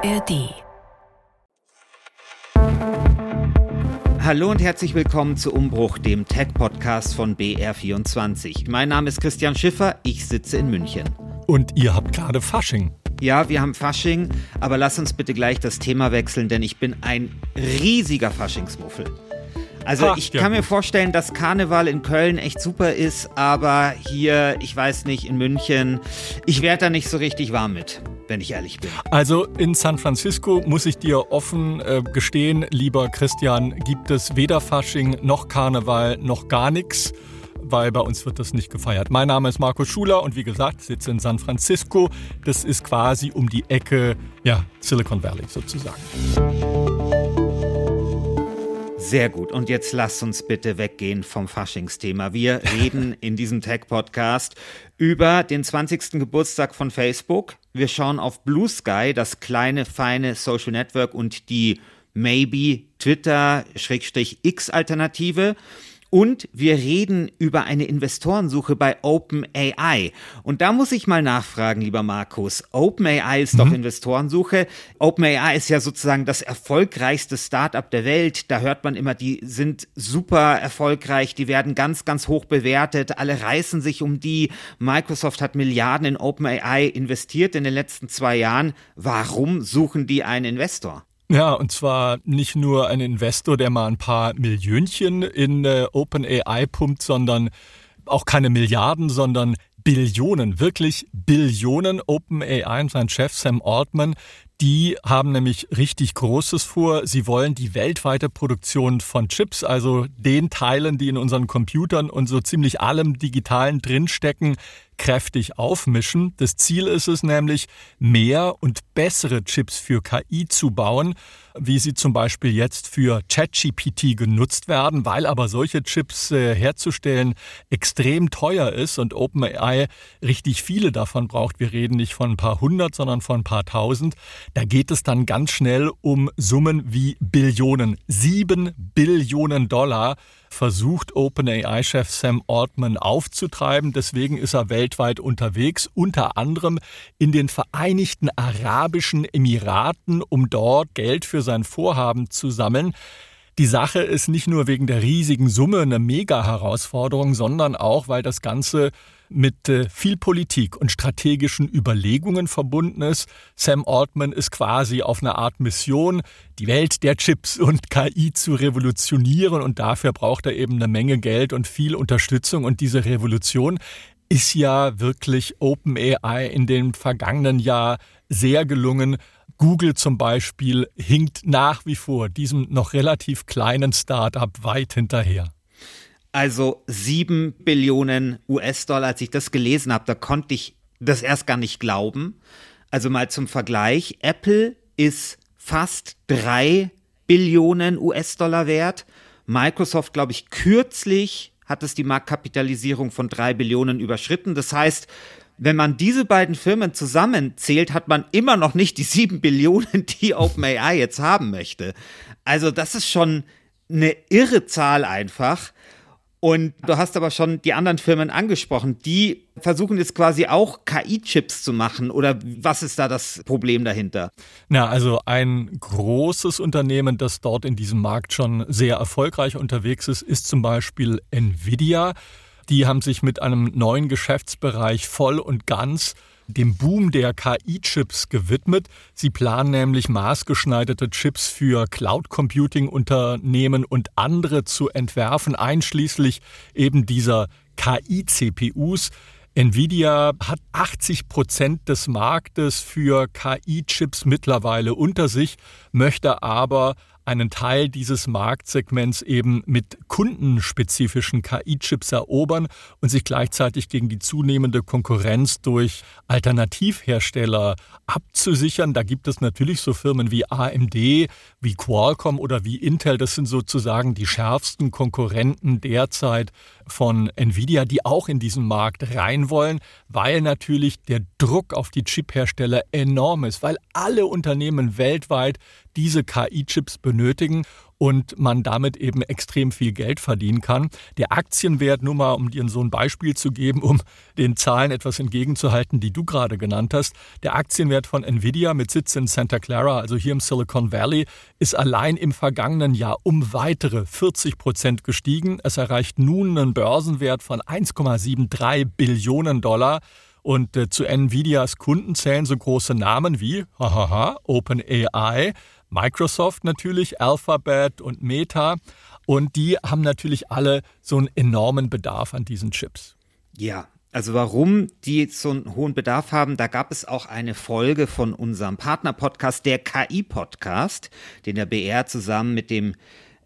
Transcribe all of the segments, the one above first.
ARD. Hallo und herzlich willkommen zu Umbruch, dem Tech-Podcast von BR24. Mein Name ist Christian Schiffer, ich sitze in München. Und ihr habt gerade Fasching. Ja, wir haben Fasching, aber lass uns bitte gleich das Thema wechseln, denn ich bin ein riesiger Faschingsmuffel. Also Ach, ich ja kann mir gut. vorstellen, dass Karneval in Köln echt super ist, aber hier, ich weiß nicht, in München, ich werde da nicht so richtig warm mit, wenn ich ehrlich bin. Also in San Francisco muss ich dir offen äh, gestehen, lieber Christian, gibt es weder Fasching noch Karneval noch gar nichts. Weil bei uns wird das nicht gefeiert. Mein Name ist Markus Schuler und wie gesagt, sitze in San Francisco. Das ist quasi um die Ecke, ja, Silicon Valley sozusagen. Sehr gut. Und jetzt lasst uns bitte weggehen vom Faschingsthema. Wir reden in diesem Tech-Podcast über den 20. Geburtstag von Facebook. Wir schauen auf Blue Sky, das kleine, feine Social Network und die Maybe Twitter-X-Alternative. Und wir reden über eine Investorensuche bei OpenAI. Und da muss ich mal nachfragen, lieber Markus. OpenAI ist doch Investorensuche. OpenAI ist ja sozusagen das erfolgreichste Startup der Welt. Da hört man immer, die sind super erfolgreich, die werden ganz, ganz hoch bewertet. Alle reißen sich um die. Microsoft hat Milliarden in OpenAI investiert in den letzten zwei Jahren. Warum suchen die einen Investor? Ja, und zwar nicht nur ein Investor, der mal ein paar Millionchen in äh, OpenAI pumpt, sondern auch keine Milliarden, sondern Billionen, wirklich Billionen. OpenAI und sein Chef Sam Altman, die haben nämlich richtig Großes vor. Sie wollen die weltweite Produktion von Chips, also den Teilen, die in unseren Computern und so ziemlich allem Digitalen drinstecken, kräftig aufmischen. Das Ziel ist es nämlich, mehr und bessere Chips für KI zu bauen, wie sie zum Beispiel jetzt für ChatGPT genutzt werden, weil aber solche Chips äh, herzustellen extrem teuer ist und OpenAI richtig viele davon braucht. Wir reden nicht von ein paar hundert, sondern von ein paar tausend. Da geht es dann ganz schnell um Summen wie Billionen. Sieben Billionen Dollar versucht OpenAI-Chef Sam Altman aufzutreiben. Deswegen ist er weltweit unterwegs, unter anderem in den Vereinigten Arabischen Emiraten, um dort Geld für sein Vorhaben zu sammeln. Die Sache ist nicht nur wegen der riesigen Summe eine Mega-Herausforderung, sondern auch, weil das Ganze mit äh, viel Politik und strategischen Überlegungen verbunden ist. Sam Altman ist quasi auf einer Art Mission, die Welt der Chips und KI zu revolutionieren und dafür braucht er eben eine Menge Geld und viel Unterstützung und diese Revolution ist ja wirklich OpenAI in dem vergangenen Jahr sehr gelungen. Google zum Beispiel hinkt nach wie vor diesem noch relativ kleinen Startup weit hinterher. Also sieben Billionen US-Dollar, als ich das gelesen habe, da konnte ich das erst gar nicht glauben. Also mal zum Vergleich, Apple ist fast drei Billionen US-Dollar wert. Microsoft, glaube ich, kürzlich hat es die Marktkapitalisierung von drei Billionen überschritten. Das heißt, wenn man diese beiden Firmen zusammenzählt, hat man immer noch nicht die sieben Billionen, die OpenAI jetzt haben möchte. Also das ist schon eine irre Zahl einfach. Und du hast aber schon die anderen Firmen angesprochen, die versuchen jetzt quasi auch KI-Chips zu machen oder was ist da das Problem dahinter? Na, also ein großes Unternehmen, das dort in diesem Markt schon sehr erfolgreich unterwegs ist, ist zum Beispiel Nvidia. Die haben sich mit einem neuen Geschäftsbereich voll und ganz dem Boom der KI-Chips gewidmet. Sie planen nämlich maßgeschneiderte Chips für Cloud-Computing-Unternehmen und andere zu entwerfen, einschließlich eben dieser KI-CPUs. Nvidia hat 80 Prozent des Marktes für KI-Chips mittlerweile unter sich, möchte aber einen Teil dieses Marktsegments eben mit kundenspezifischen KI-Chips erobern und sich gleichzeitig gegen die zunehmende Konkurrenz durch Alternativhersteller abzusichern. Da gibt es natürlich so Firmen wie AMD, wie Qualcomm oder wie Intel. Das sind sozusagen die schärfsten Konkurrenten derzeit von Nvidia, die auch in diesen Markt rein wollen, weil natürlich der Druck auf die Chiphersteller enorm ist, weil alle Unternehmen weltweit diese KI-Chips benötigen und man damit eben extrem viel Geld verdienen kann. Der Aktienwert, nur mal um dir so ein Beispiel zu geben, um den Zahlen etwas entgegenzuhalten, die du gerade genannt hast. Der Aktienwert von Nvidia mit Sitz in Santa Clara, also hier im Silicon Valley, ist allein im vergangenen Jahr um weitere 40 Prozent gestiegen. Es erreicht nun einen Börsenwert von 1,73 Billionen Dollar. Und äh, zu Nvidias Kunden zählen so große Namen wie hahaha, OpenAI, Microsoft natürlich, Alphabet und Meta. Und die haben natürlich alle so einen enormen Bedarf an diesen Chips. Ja, also warum die so einen hohen Bedarf haben, da gab es auch eine Folge von unserem Partner-Podcast, der KI-Podcast, den der BR zusammen mit dem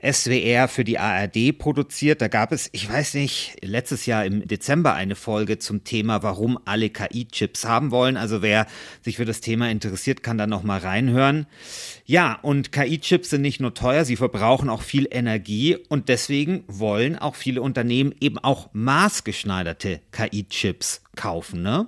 SWR für die ARD produziert. Da gab es, ich weiß nicht, letztes Jahr im Dezember eine Folge zum Thema, warum alle KI-Chips haben wollen. Also wer sich für das Thema interessiert, kann da noch mal reinhören. Ja, und KI-Chips sind nicht nur teuer, sie verbrauchen auch viel Energie und deswegen wollen auch viele Unternehmen eben auch maßgeschneiderte KI-Chips kaufen, ne?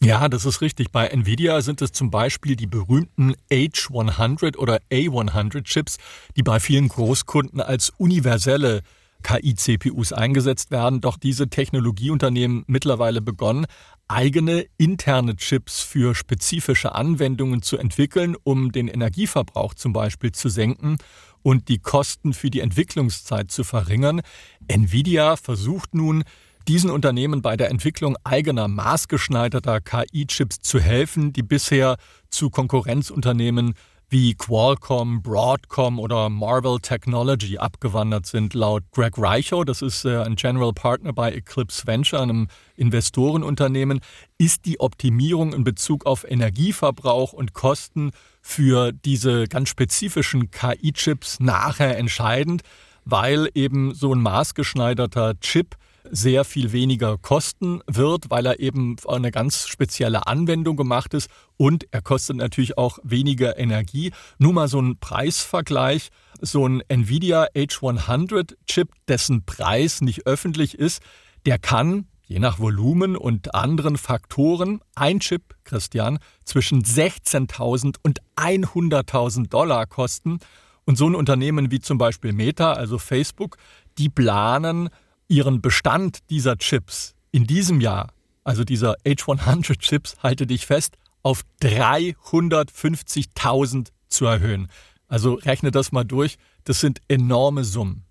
Ja, das ist richtig. Bei Nvidia sind es zum Beispiel die berühmten H100 oder A100 Chips, die bei vielen Großkunden als universelle KI-CPUs eingesetzt werden. Doch diese Technologieunternehmen mittlerweile begonnen, eigene interne Chips für spezifische Anwendungen zu entwickeln, um den Energieverbrauch zum Beispiel zu senken und die Kosten für die Entwicklungszeit zu verringern. Nvidia versucht nun, diesen Unternehmen bei der Entwicklung eigener maßgeschneiderter KI-Chips zu helfen, die bisher zu Konkurrenzunternehmen wie Qualcomm, Broadcom oder Marvel Technology abgewandert sind. Laut Greg Reichow, das ist äh, ein General Partner bei Eclipse Venture, einem Investorenunternehmen, ist die Optimierung in Bezug auf Energieverbrauch und Kosten für diese ganz spezifischen KI-Chips nachher entscheidend, weil eben so ein maßgeschneiderter Chip sehr viel weniger kosten wird, weil er eben eine ganz spezielle Anwendung gemacht ist und er kostet natürlich auch weniger Energie. Nur mal so ein Preisvergleich. So ein Nvidia H100 Chip, dessen Preis nicht öffentlich ist, der kann je nach Volumen und anderen Faktoren ein Chip, Christian, zwischen 16.000 und 100.000 Dollar kosten. Und so ein Unternehmen wie zum Beispiel Meta, also Facebook, die planen ihren Bestand dieser Chips in diesem Jahr, also dieser H100 Chips, halte dich fest, auf 350.000 zu erhöhen. Also rechne das mal durch, das sind enorme Summen.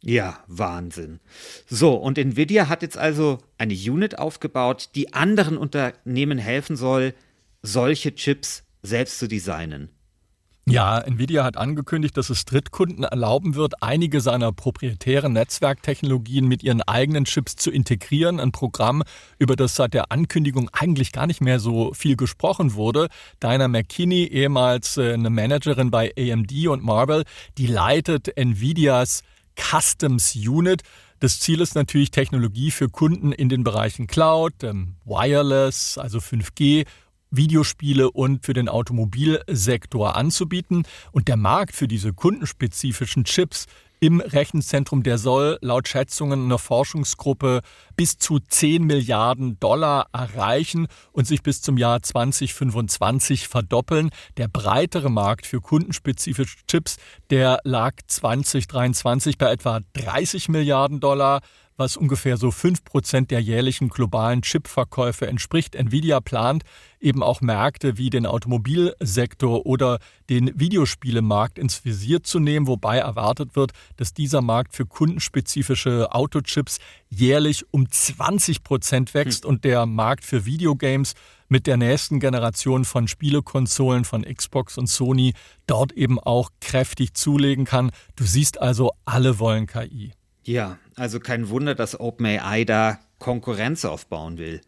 Ja, Wahnsinn. So, und Nvidia hat jetzt also eine Unit aufgebaut, die anderen Unternehmen helfen soll, solche Chips selbst zu designen. Ja, Nvidia hat angekündigt, dass es Drittkunden erlauben wird, einige seiner proprietären Netzwerktechnologien mit ihren eigenen Chips zu integrieren. Ein Programm, über das seit der Ankündigung eigentlich gar nicht mehr so viel gesprochen wurde. Dinah McKinney, ehemals äh, eine Managerin bei AMD und Marvel, die leitet Nvidias Customs Unit. Das Ziel ist natürlich Technologie für Kunden in den Bereichen Cloud, ähm, Wireless, also 5G Videospiele und für den Automobilsektor anzubieten. Und der Markt für diese kundenspezifischen Chips im Rechenzentrum, der soll laut Schätzungen einer Forschungsgruppe bis zu 10 Milliarden Dollar erreichen und sich bis zum Jahr 2025 verdoppeln. Der breitere Markt für kundenspezifische Chips, der lag 2023 bei etwa 30 Milliarden Dollar was ungefähr so 5% der jährlichen globalen Chipverkäufe entspricht. Nvidia plant eben auch Märkte wie den Automobilsektor oder den Videospielemarkt ins Visier zu nehmen, wobei erwartet wird, dass dieser Markt für kundenspezifische Autochips jährlich um 20% wächst hm. und der Markt für Videogames mit der nächsten Generation von Spielekonsolen von Xbox und Sony dort eben auch kräftig zulegen kann. Du siehst also, alle wollen KI. Ja, also kein Wunder, dass OpenAI da Konkurrenz aufbauen will.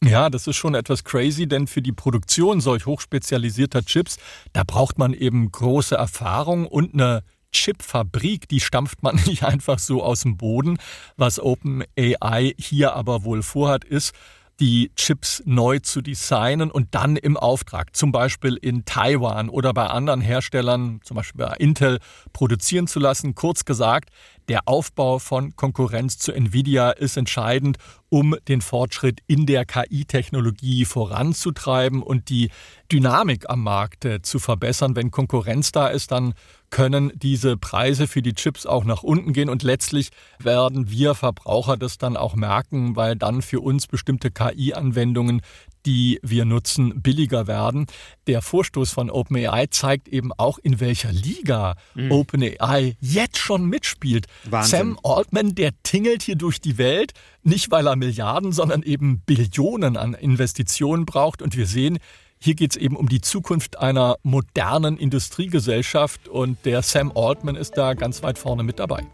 Ja, das ist schon etwas crazy, denn für die Produktion solch hochspezialisierter Chips, da braucht man eben große Erfahrung und eine Chipfabrik, die stampft man nicht einfach so aus dem Boden. Was OpenAI hier aber wohl vorhat, ist, die Chips neu zu designen und dann im Auftrag, zum Beispiel in Taiwan oder bei anderen Herstellern, zum Beispiel bei Intel, produzieren zu lassen. Kurz gesagt, der Aufbau von Konkurrenz zu Nvidia ist entscheidend, um den Fortschritt in der KI-Technologie voranzutreiben und die Dynamik am Markt äh, zu verbessern. Wenn Konkurrenz da ist, dann können diese Preise für die Chips auch nach unten gehen und letztlich werden wir Verbraucher das dann auch merken, weil dann für uns bestimmte KI-Anwendungen, die wir nutzen, billiger werden. Der Vorstoß von OpenAI zeigt eben auch, in welcher Liga mhm. OpenAI jetzt schon mitspielt. Wahnsinn. Sam Altman, der tingelt hier durch die Welt, nicht weil er Milliarden, sondern eben Billionen an Investitionen braucht. Und wir sehen, hier geht es eben um die Zukunft einer modernen Industriegesellschaft und der Sam Altman ist da ganz weit vorne mit dabei.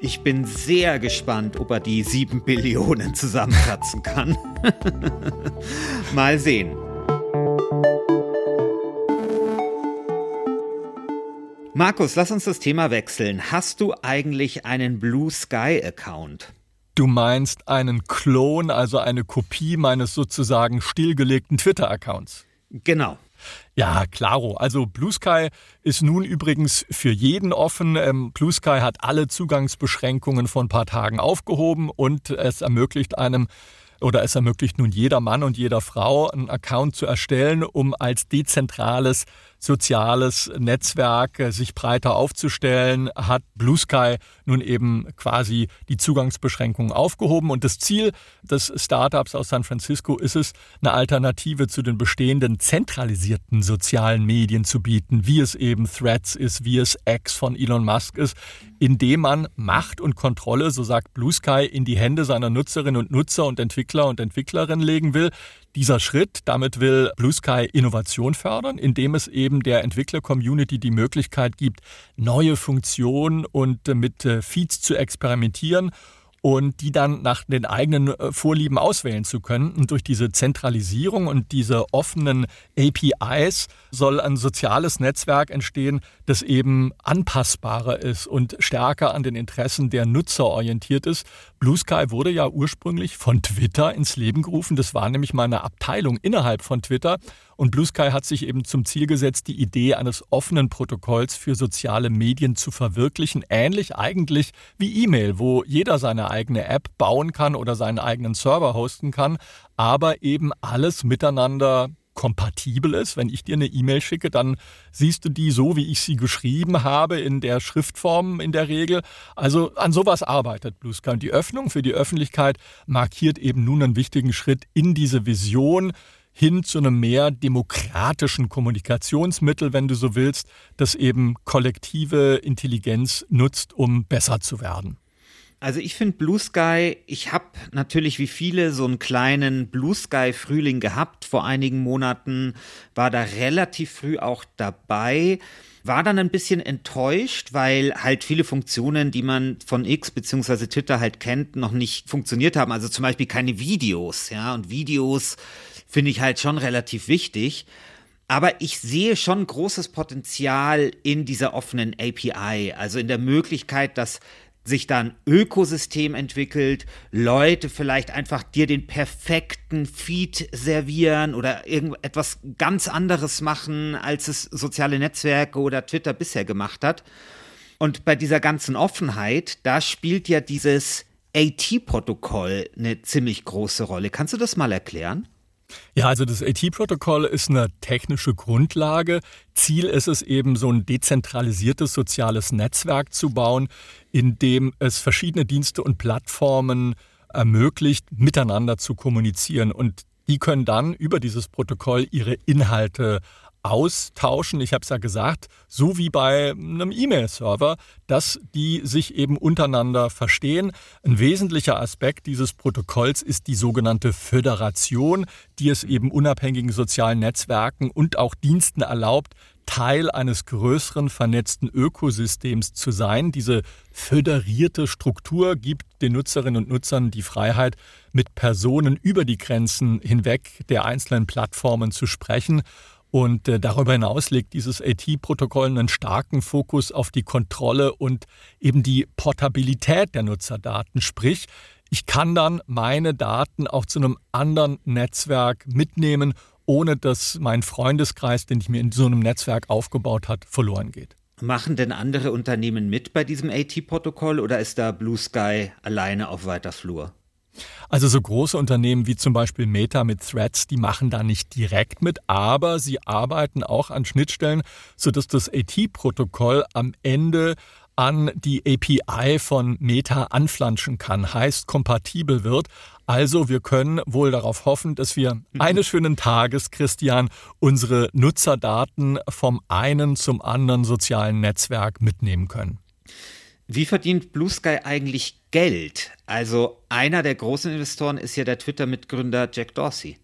Ich bin sehr gespannt, ob er die sieben Billionen zusammenkratzen kann. Mal sehen. Markus, lass uns das Thema wechseln. Hast du eigentlich einen Blue Sky Account? Du meinst einen Klon, also eine Kopie meines sozusagen stillgelegten Twitter-Accounts. Genau. Ja, klaro. Also Blue Sky ist nun übrigens für jeden offen. Ähm, Blue Sky hat alle Zugangsbeschränkungen von ein paar Tagen aufgehoben und es ermöglicht einem oder es ermöglicht nun jeder Mann und jeder Frau einen Account zu erstellen, um als dezentrales soziales Netzwerk äh, sich breiter aufzustellen, hat Blue Sky nun eben quasi die Zugangsbeschränkungen aufgehoben. Und das Ziel des Startups aus San Francisco ist es, eine Alternative zu den bestehenden zentralisierten sozialen Medien zu bieten, wie es eben Threads ist, wie es X von Elon Musk ist, indem man Macht und Kontrolle, so sagt Blue Sky, in die Hände seiner Nutzerinnen und Nutzer und Entwickler und Entwicklerinnen legen will, dieser Schritt, damit will Blue Sky Innovation fördern, indem es eben der Entwickler-Community die Möglichkeit gibt, neue Funktionen und mit äh, Feeds zu experimentieren und die dann nach den eigenen äh, Vorlieben auswählen zu können. Und durch diese Zentralisierung und diese offenen APIs soll ein soziales Netzwerk entstehen, das eben anpassbarer ist und stärker an den Interessen der Nutzer orientiert ist. Blue Sky wurde ja ursprünglich von Twitter ins Leben gerufen. Das war nämlich mal eine Abteilung innerhalb von Twitter. Und Blue Sky hat sich eben zum Ziel gesetzt, die Idee eines offenen Protokolls für soziale Medien zu verwirklichen. Ähnlich eigentlich wie E-Mail, wo jeder seine eigene App bauen kann oder seinen eigenen Server hosten kann, aber eben alles miteinander kompatibel ist. Wenn ich dir eine E-Mail schicke, dann siehst du die so, wie ich sie geschrieben habe, in der Schriftform in der Regel. Also an sowas arbeitet Blue Sky. Und die Öffnung für die Öffentlichkeit markiert eben nun einen wichtigen Schritt in diese Vision hin zu einem mehr demokratischen Kommunikationsmittel, wenn du so willst, das eben kollektive Intelligenz nutzt, um besser zu werden. Also ich finde Blue Sky, ich habe natürlich wie viele so einen kleinen Blue Sky Frühling gehabt vor einigen Monaten, war da relativ früh auch dabei war dann ein bisschen enttäuscht, weil halt viele Funktionen, die man von X bzw. Twitter halt kennt, noch nicht funktioniert haben. Also zum Beispiel keine Videos, ja, und Videos finde ich halt schon relativ wichtig. Aber ich sehe schon großes Potenzial in dieser offenen API, also in der Möglichkeit, dass sich dann Ökosystem entwickelt, Leute vielleicht einfach dir den perfekten Feed servieren oder irgendetwas ganz anderes machen, als es soziale Netzwerke oder Twitter bisher gemacht hat. Und bei dieser ganzen Offenheit, da spielt ja dieses AT-Protokoll eine ziemlich große Rolle. Kannst du das mal erklären? Ja, also das AT-Protokoll ist eine technische Grundlage. Ziel ist es eben, so ein dezentralisiertes soziales Netzwerk zu bauen, in dem es verschiedene Dienste und Plattformen ermöglicht, miteinander zu kommunizieren. Und die können dann über dieses Protokoll ihre Inhalte austauschen. Ich habe es ja gesagt, so wie bei einem E-Mail-Server, dass die sich eben untereinander verstehen. Ein wesentlicher Aspekt dieses Protokolls ist die sogenannte Föderation, die es eben unabhängigen sozialen Netzwerken und auch Diensten erlaubt, Teil eines größeren vernetzten Ökosystems zu sein. Diese föderierte Struktur gibt den Nutzerinnen und Nutzern die Freiheit, mit Personen über die Grenzen hinweg der einzelnen Plattformen zu sprechen und äh, darüber hinaus legt dieses AT-Protokoll einen starken Fokus auf die Kontrolle und eben die Portabilität der Nutzerdaten. Sprich, ich kann dann meine Daten auch zu einem anderen Netzwerk mitnehmen, ohne dass mein Freundeskreis, den ich mir in so einem Netzwerk aufgebaut habe, verloren geht. Machen denn andere Unternehmen mit bei diesem AT-Protokoll oder ist da Blue Sky alleine auf weiter Flur? Also so große Unternehmen wie zum Beispiel Meta mit Threads, die machen da nicht direkt mit, aber sie arbeiten auch an Schnittstellen, sodass das AT-Protokoll am Ende an die API von Meta anflanschen kann, heißt kompatibel wird. Also wir können wohl darauf hoffen, dass wir mhm. eines schönen Tages, Christian, unsere Nutzerdaten vom einen zum anderen sozialen Netzwerk mitnehmen können. Wie verdient Blue Sky eigentlich Geld? Also einer der großen Investoren ist ja der Twitter-Mitgründer Jack Dorsey.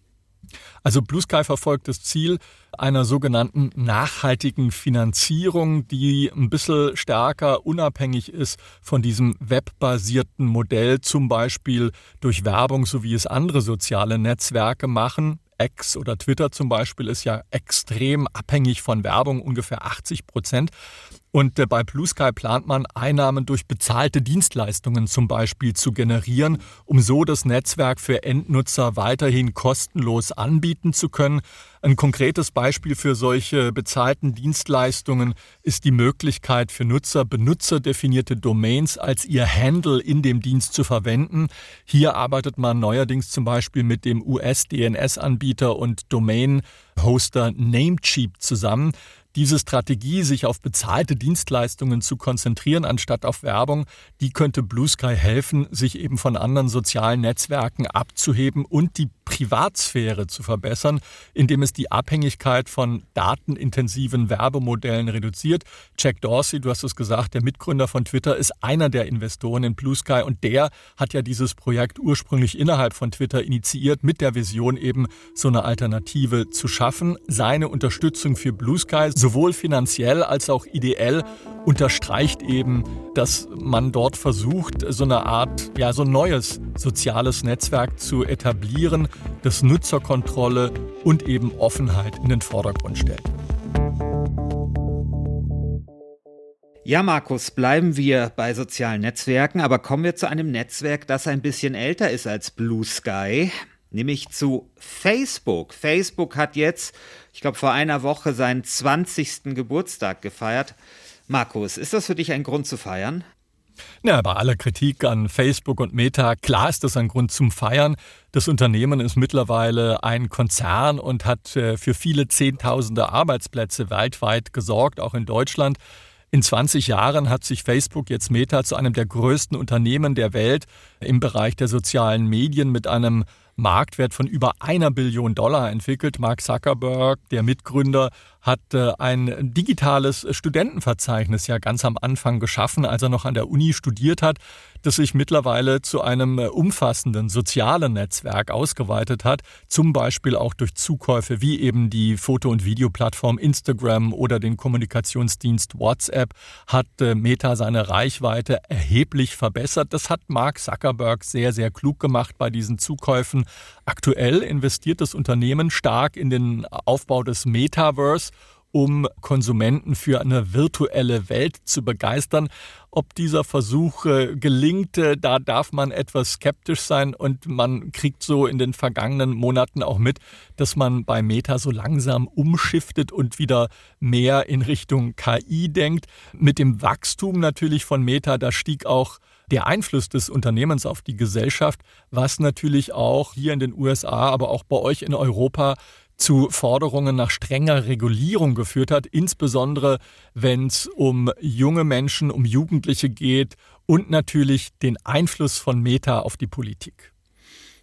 Also Blue Sky verfolgt das Ziel einer sogenannten nachhaltigen Finanzierung, die ein bisschen stärker unabhängig ist von diesem webbasierten Modell, zum Beispiel durch Werbung, so wie es andere soziale Netzwerke machen. X oder Twitter zum Beispiel ist ja extrem abhängig von Werbung, ungefähr 80 Prozent. Und äh, bei Blue Sky plant man, Einnahmen durch bezahlte Dienstleistungen zum Beispiel zu generieren, um so das Netzwerk für Endnutzer weiterhin kostenlos anbieten zu können. Ein konkretes Beispiel für solche bezahlten Dienstleistungen ist die Möglichkeit für Nutzer, benutzerdefinierte Domains als ihr Handle in dem Dienst zu verwenden. Hier arbeitet man neuerdings zum Beispiel mit dem US-DNS-Anbieter und Domain-Hoster Namecheap zusammen. Diese Strategie, sich auf bezahlte Dienstleistungen zu konzentrieren anstatt auf Werbung, die könnte Blue Sky helfen, sich eben von anderen sozialen Netzwerken abzuheben und die Privatsphäre zu verbessern, indem es die Abhängigkeit von datenintensiven Werbemodellen reduziert. Jack Dorsey, du hast es gesagt, der Mitgründer von Twitter, ist einer der Investoren in Blue Sky und der hat ja dieses Projekt ursprünglich innerhalb von Twitter initiiert, mit der Vision eben so eine Alternative zu schaffen. Seine Unterstützung für Blue Sky sowohl finanziell als auch ideell unterstreicht eben, dass man dort versucht, so eine Art, ja, so ein neues soziales Netzwerk zu etablieren, das Nutzerkontrolle und eben Offenheit in den Vordergrund stellt. Ja, Markus, bleiben wir bei sozialen Netzwerken, aber kommen wir zu einem Netzwerk, das ein bisschen älter ist als Blue Sky nämlich zu Facebook. Facebook hat jetzt, ich glaube, vor einer Woche seinen 20. Geburtstag gefeiert. Markus, ist das für dich ein Grund zu feiern? Ja, bei aller Kritik an Facebook und Meta, klar ist das ein Grund zum Feiern. Das Unternehmen ist mittlerweile ein Konzern und hat äh, für viele Zehntausende Arbeitsplätze weltweit gesorgt, auch in Deutschland. In 20 Jahren hat sich Facebook jetzt Meta zu einem der größten Unternehmen der Welt im Bereich der sozialen Medien mit einem Marktwert von über einer Billion Dollar entwickelt. Mark Zuckerberg, der Mitgründer, hat äh, ein digitales Studentenverzeichnis ja ganz am Anfang geschaffen, als er noch an der Uni studiert hat, das sich mittlerweile zu einem äh, umfassenden sozialen Netzwerk ausgeweitet hat, zum Beispiel auch durch Zukäufe wie eben die Foto- und Videoplattform Instagram oder den Kommunikationsdienst WhatsApp hat äh, Meta seine Reichweite erheblich verbessert. Das hat Mark Zuckerberg sehr, sehr klug gemacht bei diesen Zukäufen. Aktuell investiert das Unternehmen stark in den Aufbau des Metaverse um Konsumenten für eine virtuelle Welt zu begeistern. Ob dieser Versuch äh, gelingt, äh, da darf man etwas skeptisch sein und man kriegt so in den vergangenen Monaten auch mit, dass man bei Meta so langsam umschiftet und wieder mehr in Richtung KI denkt. Mit dem Wachstum natürlich von Meta, da stieg auch der Einfluss des Unternehmens auf die Gesellschaft, was natürlich auch hier in den USA, aber auch bei euch in Europa zu Forderungen nach strenger Regulierung geführt hat, insbesondere wenn es um junge Menschen, um Jugendliche geht und natürlich den Einfluss von Meta auf die Politik.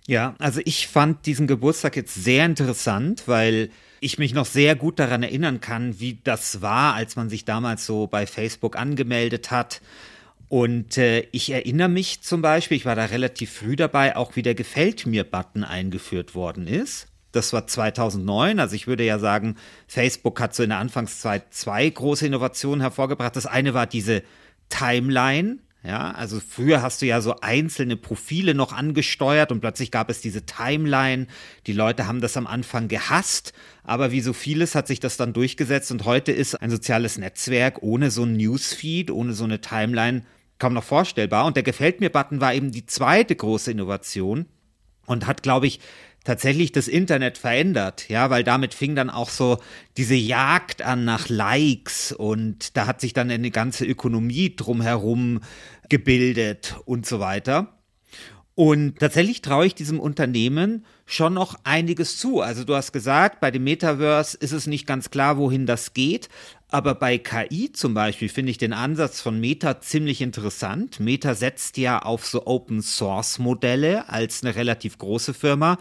Ja, also ich fand diesen Geburtstag jetzt sehr interessant, weil ich mich noch sehr gut daran erinnern kann, wie das war, als man sich damals so bei Facebook angemeldet hat. Und äh, ich erinnere mich zum Beispiel, ich war da relativ früh dabei, auch wie der Gefällt mir-Button eingeführt worden ist. Das war 2009. Also ich würde ja sagen, Facebook hat so in der Anfangszeit zwei große Innovationen hervorgebracht. Das eine war diese Timeline. Ja, also früher hast du ja so einzelne Profile noch angesteuert und plötzlich gab es diese Timeline. Die Leute haben das am Anfang gehasst, aber wie so vieles hat sich das dann durchgesetzt und heute ist ein soziales Netzwerk ohne so ein Newsfeed, ohne so eine Timeline kaum noch vorstellbar. Und der Gefällt mir Button war eben die zweite große Innovation und hat, glaube ich, tatsächlich das Internet verändert, ja, weil damit fing dann auch so diese Jagd an nach Likes und da hat sich dann eine ganze Ökonomie drumherum gebildet und so weiter. Und tatsächlich traue ich diesem Unternehmen schon noch einiges zu. Also du hast gesagt, bei dem Metaverse ist es nicht ganz klar, wohin das geht. Aber bei KI zum Beispiel finde ich den Ansatz von Meta ziemlich interessant. Meta setzt ja auf so Open Source Modelle als eine relativ große Firma,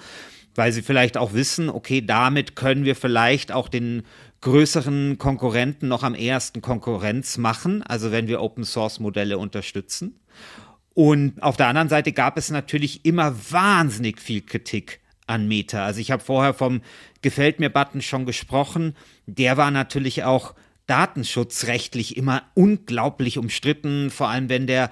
weil sie vielleicht auch wissen, okay, damit können wir vielleicht auch den größeren Konkurrenten noch am ersten Konkurrenz machen, also wenn wir Open Source Modelle unterstützen. Und auf der anderen Seite gab es natürlich immer wahnsinnig viel Kritik an Meta. Also ich habe vorher vom Gefällt mir Button schon gesprochen. Der war natürlich auch datenschutzrechtlich immer unglaublich umstritten, vor allem wenn der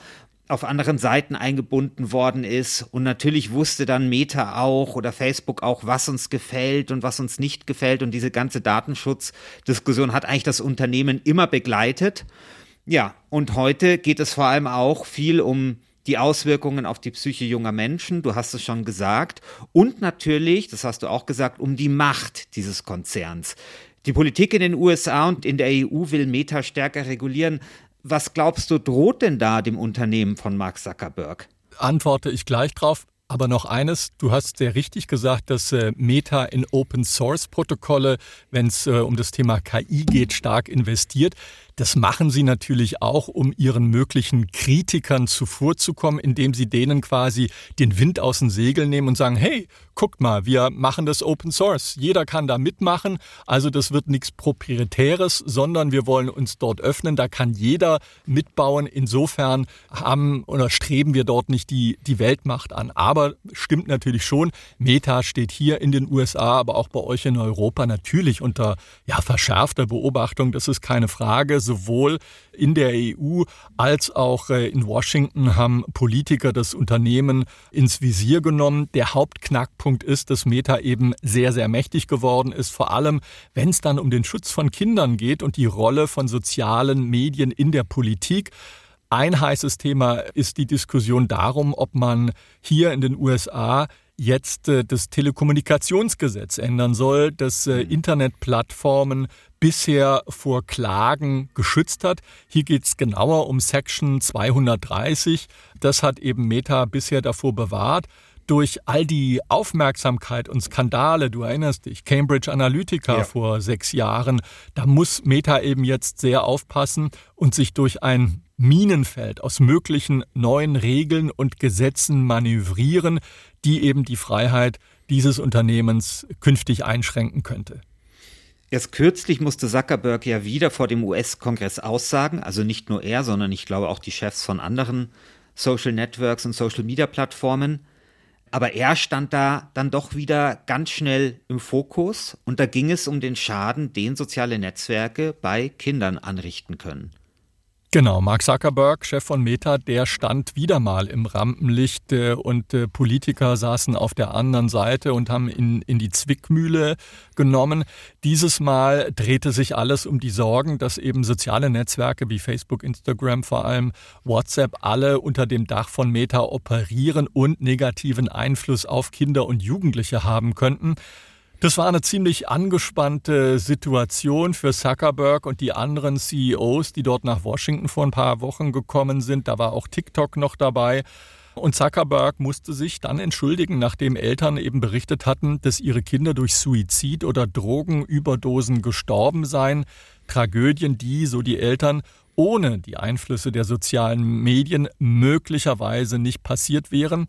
auf anderen Seiten eingebunden worden ist. Und natürlich wusste dann Meta auch oder Facebook auch, was uns gefällt und was uns nicht gefällt. Und diese ganze Datenschutzdiskussion hat eigentlich das Unternehmen immer begleitet. Ja, und heute geht es vor allem auch viel um die Auswirkungen auf die Psyche junger Menschen, du hast es schon gesagt, und natürlich, das hast du auch gesagt, um die Macht dieses Konzerns. Die Politik in den USA und in der EU will Meta stärker regulieren. Was glaubst du, droht denn da dem Unternehmen von Mark Zuckerberg? Antworte ich gleich drauf. Aber noch eines, du hast sehr richtig gesagt, dass äh, Meta in Open Source Protokolle, wenn es äh, um das Thema KI geht, stark investiert. Das machen sie natürlich auch, um ihren möglichen Kritikern zuvorzukommen, indem sie denen quasi den Wind aus den Segeln nehmen und sagen, hey, guckt mal, wir machen das Open Source. Jeder kann da mitmachen. Also das wird nichts Proprietäres, sondern wir wollen uns dort öffnen. Da kann jeder mitbauen. Insofern haben oder streben wir dort nicht die, die Weltmacht an. Aber stimmt natürlich schon, Meta steht hier in den USA, aber auch bei euch in Europa natürlich unter ja, verschärfter Beobachtung. Das ist keine Frage sowohl in der EU als auch äh, in Washington haben Politiker das Unternehmen ins Visier genommen. Der Hauptknackpunkt ist, dass Meta eben sehr, sehr mächtig geworden ist, vor allem wenn es dann um den Schutz von Kindern geht und die Rolle von sozialen Medien in der Politik. Ein heißes Thema ist die Diskussion darum, ob man hier in den USA jetzt äh, das Telekommunikationsgesetz ändern soll, das äh, mhm. Internetplattformen bisher vor Klagen geschützt hat. Hier geht es genauer um Section 230. Das hat eben Meta bisher davor bewahrt. Durch all die Aufmerksamkeit und Skandale, du erinnerst dich, Cambridge Analytica ja. vor sechs Jahren, da muss Meta eben jetzt sehr aufpassen und sich durch ein Minenfeld aus möglichen neuen Regeln und Gesetzen manövrieren, die eben die Freiheit dieses Unternehmens künftig einschränken könnte. Erst kürzlich musste Zuckerberg ja wieder vor dem US-Kongress aussagen, also nicht nur er, sondern ich glaube auch die Chefs von anderen Social Networks und Social Media Plattformen. Aber er stand da dann doch wieder ganz schnell im Fokus und da ging es um den Schaden, den soziale Netzwerke bei Kindern anrichten können. Genau, Mark Zuckerberg, Chef von Meta, der stand wieder mal im Rampenlicht äh, und äh, Politiker saßen auf der anderen Seite und haben ihn in die Zwickmühle genommen. Dieses Mal drehte sich alles um die Sorgen, dass eben soziale Netzwerke wie Facebook, Instagram, vor allem WhatsApp alle unter dem Dach von Meta operieren und negativen Einfluss auf Kinder und Jugendliche haben könnten. Das war eine ziemlich angespannte Situation für Zuckerberg und die anderen CEOs, die dort nach Washington vor ein paar Wochen gekommen sind. Da war auch TikTok noch dabei. Und Zuckerberg musste sich dann entschuldigen, nachdem Eltern eben berichtet hatten, dass ihre Kinder durch Suizid oder Drogenüberdosen gestorben seien. Tragödien, die, so die Eltern, ohne die Einflüsse der sozialen Medien möglicherweise nicht passiert wären.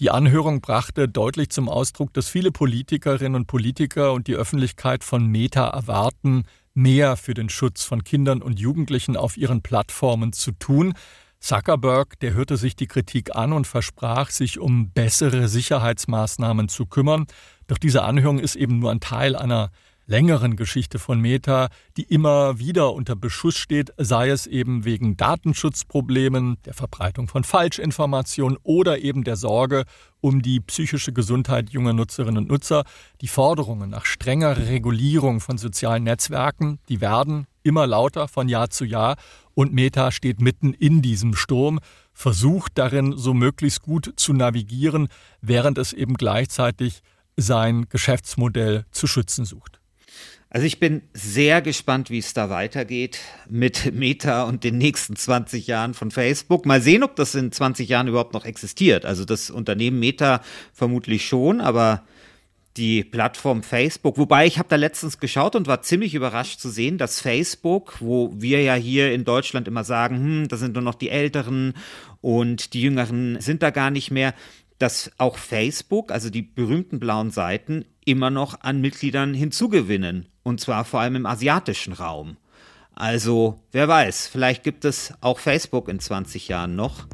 Die Anhörung brachte deutlich zum Ausdruck, dass viele Politikerinnen und Politiker und die Öffentlichkeit von Meta erwarten, mehr für den Schutz von Kindern und Jugendlichen auf ihren Plattformen zu tun. Zuckerberg, der hörte sich die Kritik an und versprach, sich um bessere Sicherheitsmaßnahmen zu kümmern. Doch diese Anhörung ist eben nur ein Teil einer längeren Geschichte von Meta, die immer wieder unter Beschuss steht, sei es eben wegen Datenschutzproblemen, der Verbreitung von Falschinformationen oder eben der Sorge um die psychische Gesundheit junger Nutzerinnen und Nutzer. Die Forderungen nach strenger Regulierung von sozialen Netzwerken, die werden immer lauter von Jahr zu Jahr und Meta steht mitten in diesem Sturm, versucht darin so möglichst gut zu navigieren, während es eben gleichzeitig sein Geschäftsmodell zu schützen sucht. Also ich bin sehr gespannt, wie es da weitergeht mit Meta und den nächsten 20 Jahren von Facebook. Mal sehen, ob das in 20 Jahren überhaupt noch existiert. Also das Unternehmen Meta vermutlich schon, aber die Plattform Facebook. Wobei ich habe da letztens geschaut und war ziemlich überrascht zu sehen, dass Facebook, wo wir ja hier in Deutschland immer sagen, hm, da sind nur noch die Älteren und die Jüngeren sind da gar nicht mehr, dass auch Facebook, also die berühmten blauen Seiten, immer noch an Mitgliedern hinzugewinnen. Und zwar vor allem im asiatischen Raum. Also, wer weiß, vielleicht gibt es auch Facebook in 20 Jahren noch.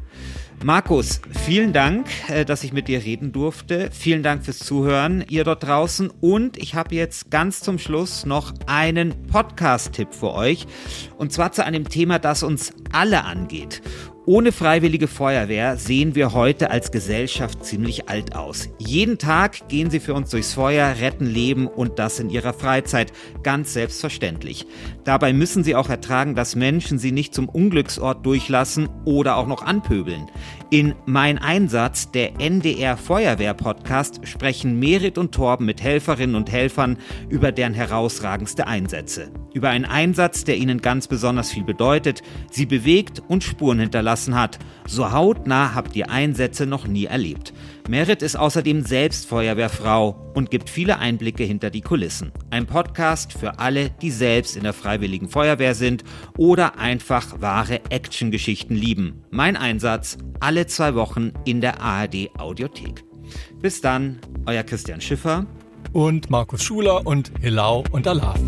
Markus, vielen Dank, äh, dass ich mit dir reden durfte. Vielen Dank fürs Zuhören, ihr dort draußen. Und ich habe jetzt ganz zum Schluss noch einen Podcast-Tipp für euch. Und zwar zu einem Thema, das uns alle angeht. Ohne freiwillige Feuerwehr sehen wir heute als Gesellschaft ziemlich alt aus. Jeden Tag gehen sie für uns durchs Feuer, retten Leben und das in ihrer Freizeit. Ganz selbstverständlich. Dabei müssen sie auch ertragen, dass Menschen sie nicht zum Unglücksort durchlassen oder auch noch anpöbeln. In Mein Einsatz, der NDR Feuerwehr Podcast, sprechen Merit und Torben mit Helferinnen und Helfern über deren herausragendste Einsätze. Über einen Einsatz, der ihnen ganz besonders viel bedeutet, sie bewegt und Spuren hinterlassen hat. So hautnah habt ihr Einsätze noch nie erlebt. Merit ist außerdem selbst Feuerwehrfrau und gibt viele Einblicke hinter die Kulissen. Ein Podcast für alle, die selbst in der Freiwilligen Feuerwehr sind oder einfach wahre Actiongeschichten lieben. Mein Einsatz alle zwei Wochen in der ARD Audiothek. Bis dann, euer Christian Schiffer und Markus Schuler und Hilau und Alav.